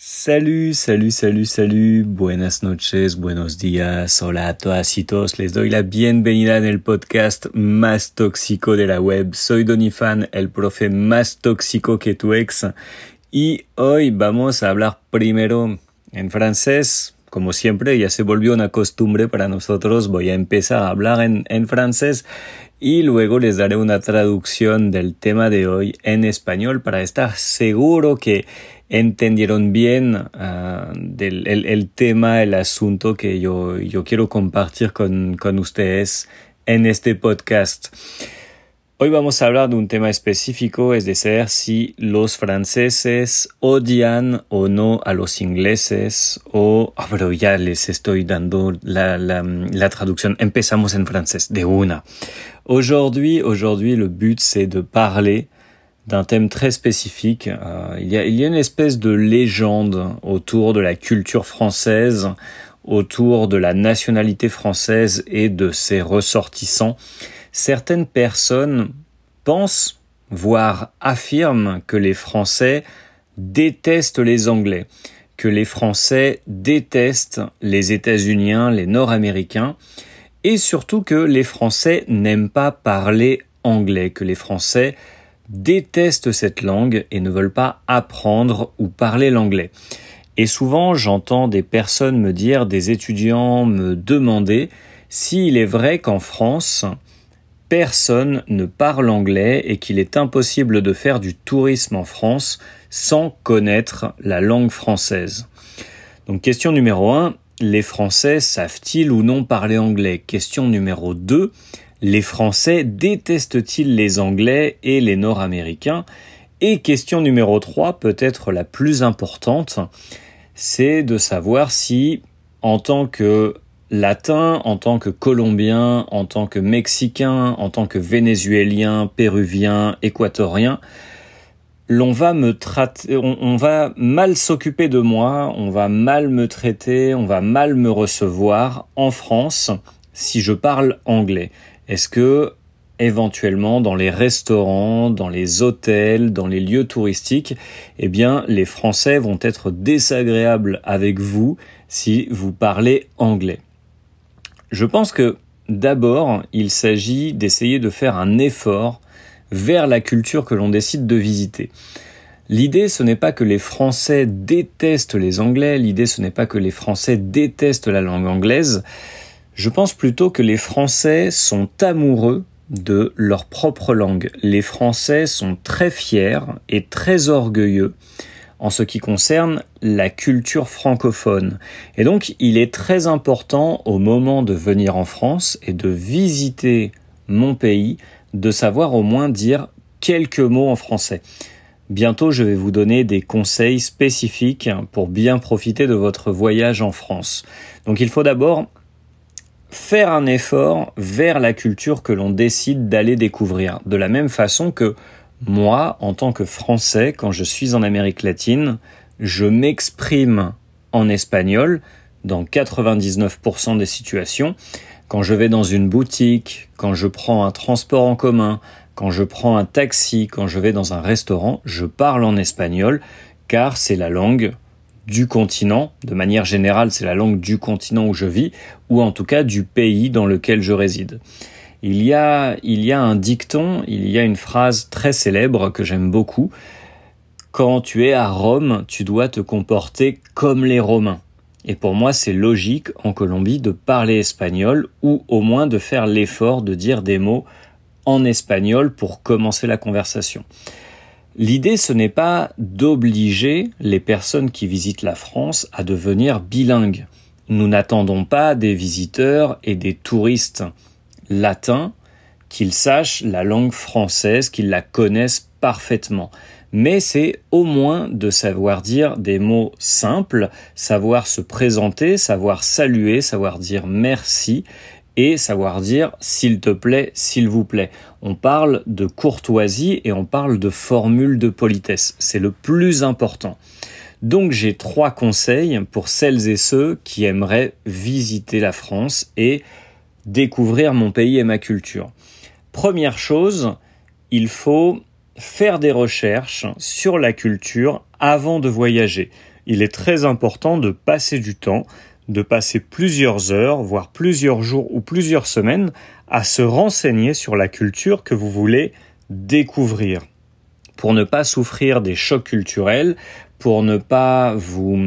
Salut, salut, salut, salut, buenas noches, buenos días, hola a todas y todos, les doy la bienvenida en el podcast más tóxico de la web. Soy Donifan, el profe más tóxico que tu ex, y hoy vamos a hablar primero en francés. Como siempre, ya se volvió una costumbre para nosotros, voy a empezar a hablar en, en francés y luego les daré una traducción del tema de hoy en español para estar seguro que entendieron bien uh, del, el, el, tema, el asunto que yo, yo quiero compartir con, con ustedes en este podcast. Hoy vamos a hablar de un tema específico, es decir, si los franceses odian o no a los ingleses o... Oh, pero ya les estoy dando la, la, la traducción. Empezamos en francés, de una. Aujourd'hui, aujourd'hui, le but c'est de parler d'un thème très spécifique. Euh, il, y a, il y a une espèce de légende autour de la culture française, autour de la nationalité française et de ses ressortissants. Certaines personnes pensent, voire affirment que les Français détestent les Anglais, que les Français détestent les États-Uniens, les Nord-Américains, et surtout que les Français n'aiment pas parler anglais, que les Français détestent cette langue et ne veulent pas apprendre ou parler l'anglais. Et souvent, j'entends des personnes me dire, des étudiants me demander s'il est vrai qu'en France, personne ne parle anglais et qu'il est impossible de faire du tourisme en France sans connaître la langue française. Donc question numéro 1, les Français savent-ils ou non parler anglais? Question numéro 2, les Français détestent-ils les Anglais et les Nord-Américains? Et question numéro 3, peut-être la plus importante, c'est de savoir si, en tant que latin, en tant que colombien, en tant que mexicain, en tant que vénézuélien, péruvien, équatorien, l'on va me traiter, on, on va mal s'occuper de moi, on va mal me traiter, on va mal me recevoir en France si je parle anglais. Est-ce que éventuellement dans les restaurants, dans les hôtels, dans les lieux touristiques, eh bien les Français vont être désagréables avec vous si vous parlez anglais? Je pense que d'abord, il s'agit d'essayer de faire un effort vers la culture que l'on décide de visiter. L'idée, ce n'est pas que les Français détestent les Anglais, l'idée, ce n'est pas que les Français détestent la langue anglaise, je pense plutôt que les Français sont amoureux de leur propre langue. Les Français sont très fiers et très orgueilleux en ce qui concerne la culture francophone. Et donc, il est très important au moment de venir en France et de visiter mon pays, de savoir au moins dire quelques mots en français. Bientôt, je vais vous donner des conseils spécifiques pour bien profiter de votre voyage en France. Donc, il faut d'abord faire un effort vers la culture que l'on décide d'aller découvrir. De la même façon que moi, en tant que Français, quand je suis en Amérique latine, je m'exprime en espagnol dans 99% des situations. Quand je vais dans une boutique, quand je prends un transport en commun, quand je prends un taxi, quand je vais dans un restaurant, je parle en espagnol car c'est la langue du continent, de manière générale c'est la langue du continent où je vis, ou en tout cas du pays dans lequel je réside. Il y a, il y a un dicton, il y a une phrase très célèbre que j'aime beaucoup. Quand tu es à Rome, tu dois te comporter comme les Romains. Et pour moi, c'est logique en Colombie de parler espagnol ou au moins de faire l'effort de dire des mots en espagnol pour commencer la conversation. L'idée, ce n'est pas d'obliger les personnes qui visitent la France à devenir bilingues. Nous n'attendons pas des visiteurs et des touristes latins qu'ils sachent la langue française, qu'ils la connaissent parfaitement. Mais c'est au moins de savoir dire des mots simples, savoir se présenter, savoir saluer, savoir dire merci et savoir dire s'il te plaît, s'il vous plaît. On parle de courtoisie et on parle de formule de politesse. C'est le plus important. Donc j'ai trois conseils pour celles et ceux qui aimeraient visiter la France et découvrir mon pays et ma culture. Première chose, il faut faire des recherches sur la culture avant de voyager. Il est très important de passer du temps, de passer plusieurs heures, voire plusieurs jours ou plusieurs semaines à se renseigner sur la culture que vous voulez découvrir. Pour ne pas souffrir des chocs culturels, pour ne pas vous,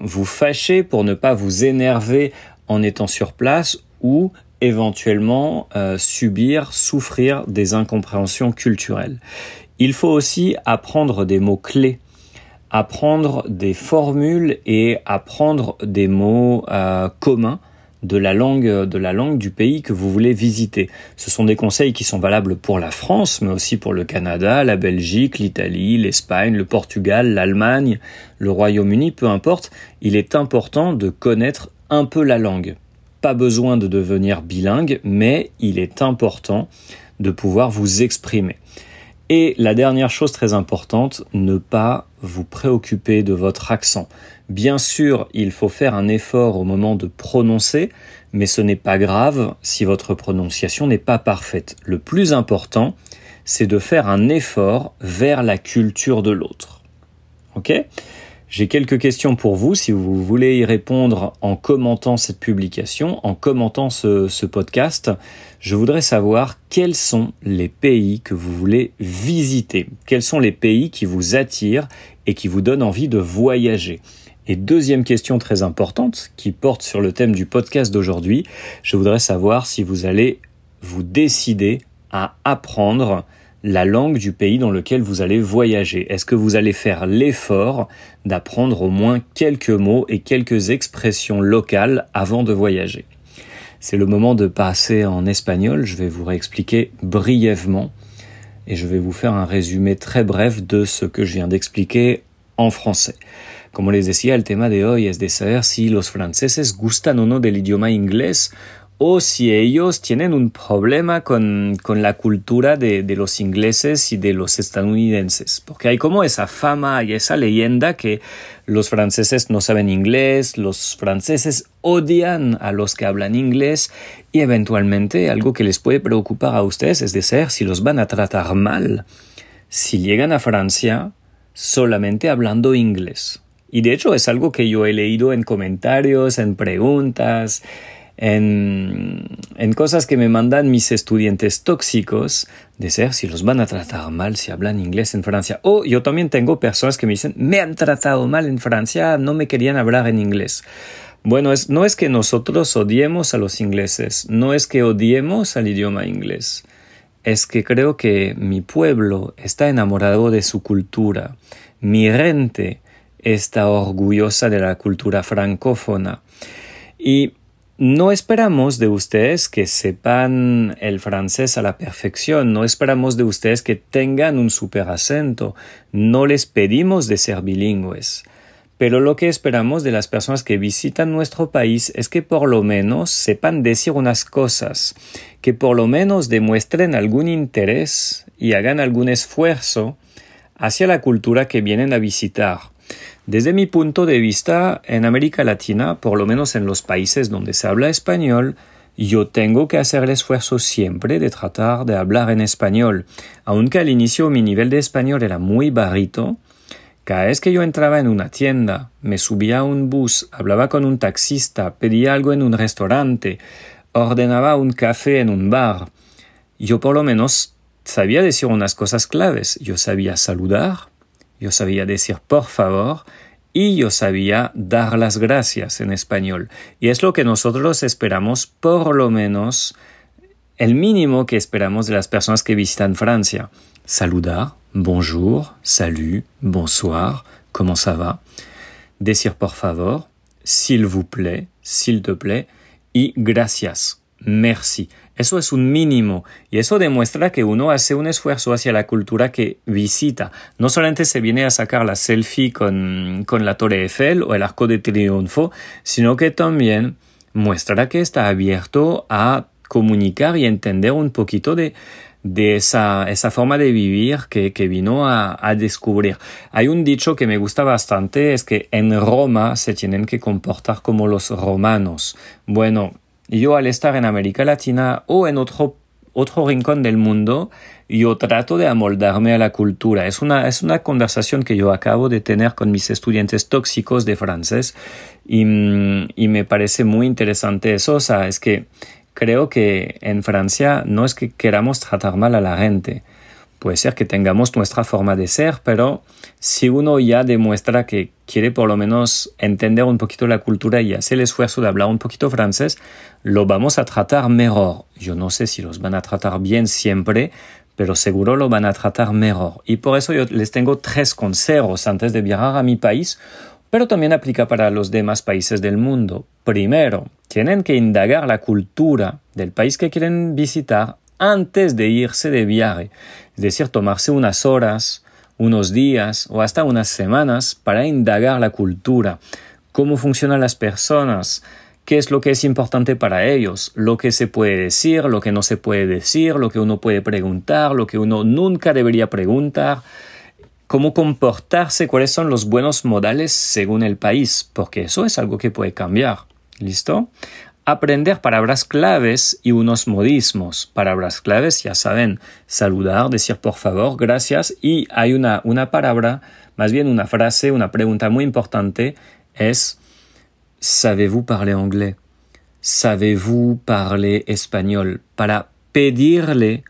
vous fâcher, pour ne pas vous énerver en étant sur place ou éventuellement euh, subir, souffrir des incompréhensions culturelles. Il faut aussi apprendre des mots clés, apprendre des formules et apprendre des mots euh, communs de la langue de la langue du pays que vous voulez visiter. Ce sont des conseils qui sont valables pour la France, mais aussi pour le Canada, la Belgique, l'Italie, l'Espagne, le Portugal, l'Allemagne, le Royaume-Uni, peu importe. Il est important de connaître un peu la langue. Pas besoin de devenir bilingue, mais il est important de pouvoir vous exprimer. Et la dernière chose très importante, ne pas vous préoccuper de votre accent. Bien sûr, il faut faire un effort au moment de prononcer, mais ce n'est pas grave si votre prononciation n'est pas parfaite. Le plus important, c'est de faire un effort vers la culture de l'autre. Ok? J'ai quelques questions pour vous si vous voulez y répondre en commentant cette publication, en commentant ce, podcast. Je voudrais savoir quels sont les pays que vous voulez visiter, quels sont les pays qui vous attirent et qui vous donnent envie de voyager? Et deuxième question très importante qui porte sur le thème du podcast d'aujourd'hui, je voudrais savoir si vous allez vous décider à apprendre la langue du pays dans lequel vous allez voyager Est-ce que vous allez faire l'effort d'apprendre au moins quelques mots et quelques expressions locales avant de voyager? C'est le moment de passer en espagnol. Je vais vous réexpliquer brièvement et je vais vous faire un résumé très bref de ce que je viens d'expliquer en français. Como les decía, el tema de hoy es de saber si los franceses gustan o no del idioma inglés o si ellos tienen un problema con, con la cultura de, de, los ingleses y de los estadounidenses, porque hay como esa fama y esa leyenda que los franceses no saben inglés, los franceses odian a los que hablan inglés y eventualmente algo que les puede preocupar a ustedes es de ser si los van a tratar mal si llegan a Francia solamente hablando inglés. Y de hecho es algo que yo he leído en comentarios, en preguntas, en, en, cosas que me mandan mis estudiantes tóxicos de ser si los van a tratar mal si hablan inglés en Francia. O yo también tengo personas que me dicen, me han tratado mal en Francia, no me querían hablar en inglés. Bueno, es, no es que nosotros odiemos a los ingleses, no es que odiemos al idioma inglés, es que creo que mi pueblo está enamorado de su cultura, mi gente está orgullosa de la cultura francófona. Y no esperamos de ustedes que sepan el francés a la perfección, no esperamos de ustedes que tengan un super acento, no les pedimos de ser bilingües. Pero lo que esperamos de las personas que visitan nuestro país es que por lo menos sepan decir unas cosas, que por lo menos demuestren algún interés y hagan algún esfuerzo hacia la cultura que vienen a visitar. Desde mi punto de vista, en América Latina, por lo menos en los países donde se habla español, yo tengo que hacer el esfuerzo siempre de tratar de hablar en español. Aunque al inicio mi nivel de español era muy bajito, cada vez que yo entraba en una tienda, me subía a un bus, hablaba con un taxista, pedía algo en un restaurante, ordenaba un café en un bar, yo por lo menos sabía decir unas cosas claves. Yo sabía saludar, yo sabía decir por favor y yo sabía dar las gracias en español. Y es lo que nosotros esperamos, por lo menos, el mínimo que esperamos de las personas que visitan Francia. Saludar, bonjour, salut, bonsoir, comment ça va. Decir por favor, s'il vous plaît, s'il te plaît, y gracias, merci. Eso es un mínimo y eso demuestra que uno hace un esfuerzo hacia la cultura que visita. No solamente se viene a sacar la selfie con, con la Torre Eiffel o el Arco de Triunfo, sino que también muestra que está abierto a comunicar y entender un poquito de, de esa, esa forma de vivir que, que vino a, a, descubrir. Hay un dicho que me gusta bastante, es que en Roma se tienen que comportar como los romanos. Bueno, yo al estar en América Latina o en otro, otro rincón del mundo, yo trato de amoldarme a la cultura. Es una, es una conversación que yo acabo de tener con mis estudiantes tóxicos de francés y, y me parece muy interesante eso. O sea, es que creo que en Francia no es que queramos tratar mal a la gente. Puede ser que tengamos nuestra forma de ser, pero si uno ya demuestra que quiere por lo menos entender un poquito la cultura y hace el esfuerzo de hablar un poquito francés, lo vamos a tratar mejor. Yo no sé si los van a tratar bien siempre, pero seguro lo van a tratar mejor. Y por eso yo les tengo tres consejos antes de viajar a mi país, pero también aplica para los demás países del mundo. Primero, tienen que indagar la cultura del país que quieren visitar antes de irse de viaje, es decir, tomarse unas horas, unos días o hasta unas semanas para indagar la cultura, cómo funcionan las personas, qué es lo que es importante para ellos, lo que se puede decir, lo que no se puede decir, lo que uno puede preguntar, lo que uno nunca debería preguntar, cómo comportarse, cuáles son los buenos modales según el país, porque eso es algo que puede cambiar. ¿Listo? Aprender palabras claves y unos modismos. Palabras claves, ya saben, saludar, decir por favor, gracias. Y hay una, una palabra, más bien una frase, una pregunta muy importante, es ¿Savez-vous parler anglais? ¿Savez-vous parler español? Para pedirle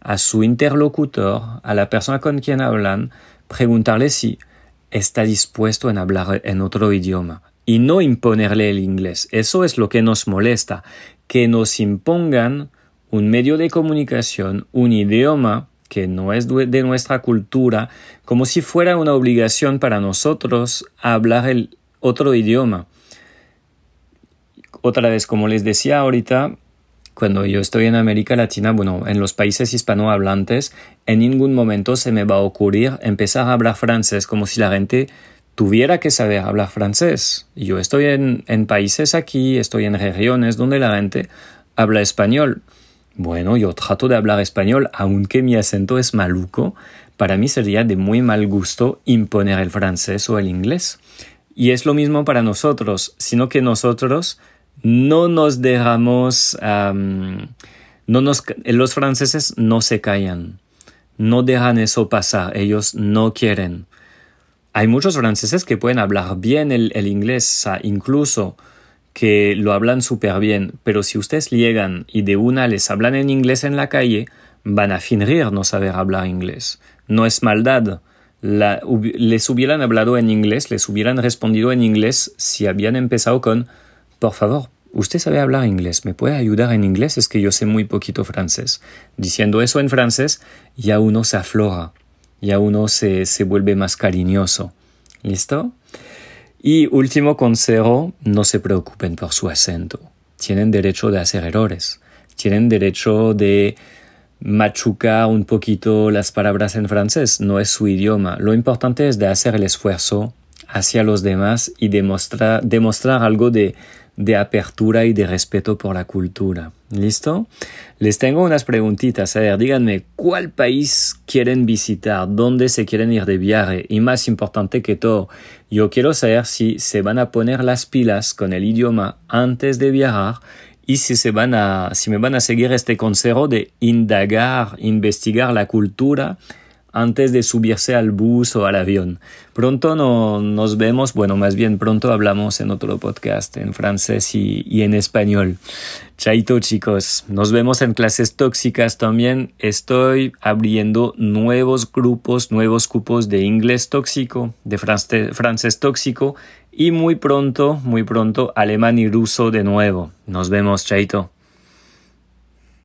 a su interlocutor, a la persona con quien hablan, preguntarle si está dispuesto en hablar en otro idioma y no imponerle el inglés. Eso es lo que nos molesta, que nos impongan un medio de comunicación, un idioma que no es de nuestra cultura, como si fuera una obligación para nosotros hablar el otro idioma. Otra vez, como les decía ahorita, cuando yo estoy en América Latina, bueno, en los países hispanohablantes, en ningún momento se me va a ocurrir empezar a hablar francés como si la gente tuviera que saber hablar francés. Yo estoy en, en países aquí, estoy en regiones donde la gente habla español. Bueno, yo trato de hablar español, aunque mi acento es maluco. Para mí sería de muy mal gusto imponer el francés o el inglés. Y es lo mismo para nosotros, sino que nosotros no nos dejamos, no nos, los franceses no se callan, no dejan eso pasar, ellos no quieren hay muchos franceses que pueden hablar bien el, inglés, incluso que lo hablan súper bien, pero si ustedes llegan y de una les hablan en inglés en la calle, van a fingir no saber hablar inglés. No es maldad. les hubieran hablado en inglés, les hubieran respondido en inglés si habían empezado con Por favor, usted sabe hablar inglés, ¿me puede ayudar en inglés? Es que yo sé muy poquito francés. Diciendo eso en francés, ya uno se aflora ya uno se, se vuelve más cariñoso. ¿Listo? Y último consejo, no se preocupen por su acento. Tienen derecho de hacer errores. Tienen derecho de machucar un poquito las palabras en francés. No es su idioma. Lo importante es de hacer el esfuerzo hacia los demás y demostrar, demostrar algo de, de apertura y de respeto por la cultura. ¿Listo? Les tengo unas preguntitas. A ver, díganme, ¿cuál país quieren visitar? ¿Dónde se quieren ir de viaje? Y más importante que todo, yo quiero saber si se van a poner las pilas con el idioma antes de viajar y si se van a, si me van a seguir este consejo de indagar, investigar la cultura antes de subirse al bus o al avión. Pronto no, nos vemos, bueno, más bien pronto hablamos en otro podcast en francés y, y, en español. Chaito chicos, nos vemos en clases tóxicas también. Estoy abriendo nuevos grupos, nuevos cupos de inglés tóxico, de francés tóxico y muy pronto, muy pronto alemán y ruso de nuevo. Nos vemos, Chaito.